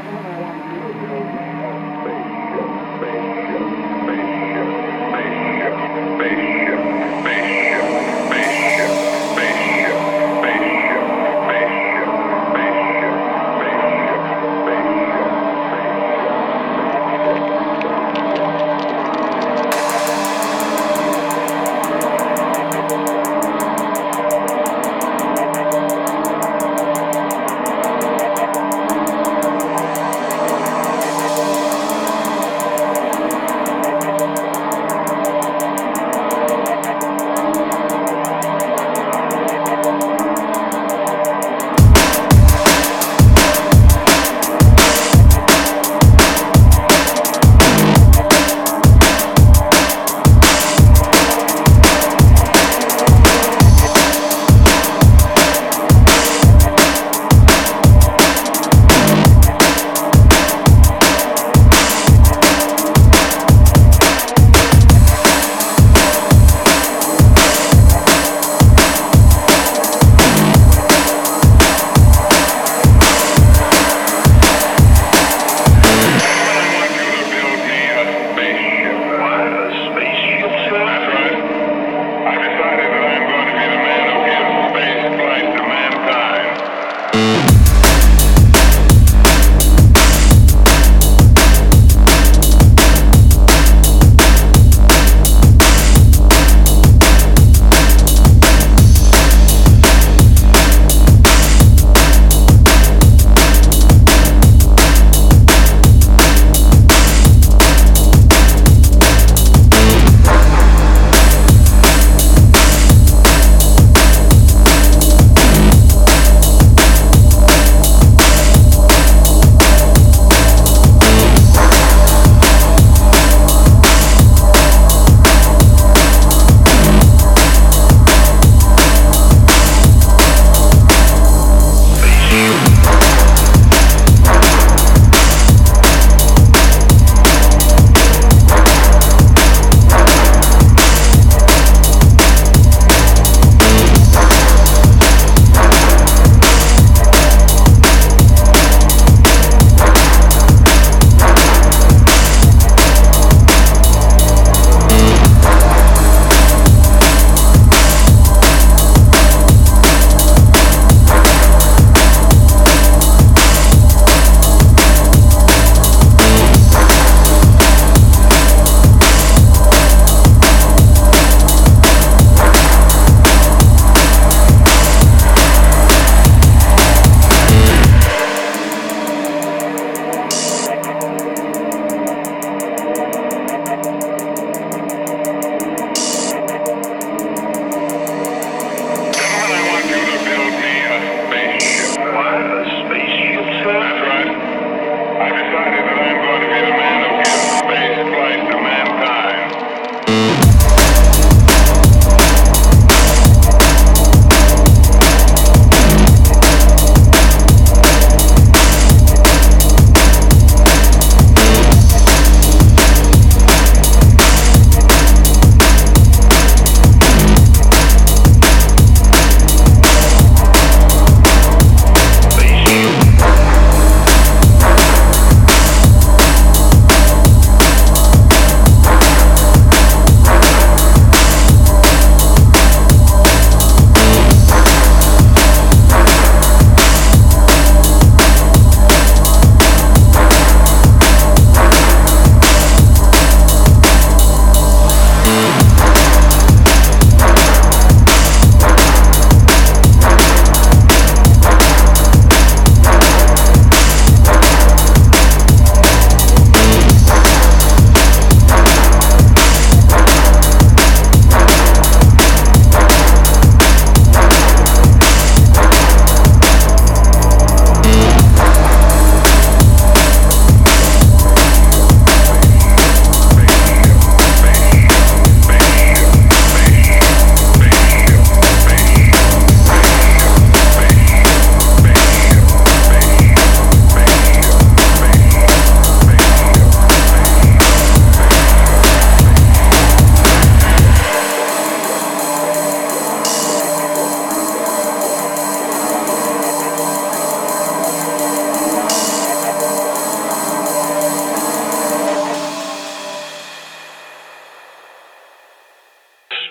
Thank you.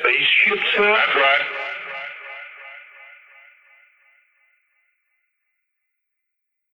Spaceship, sir? That's right.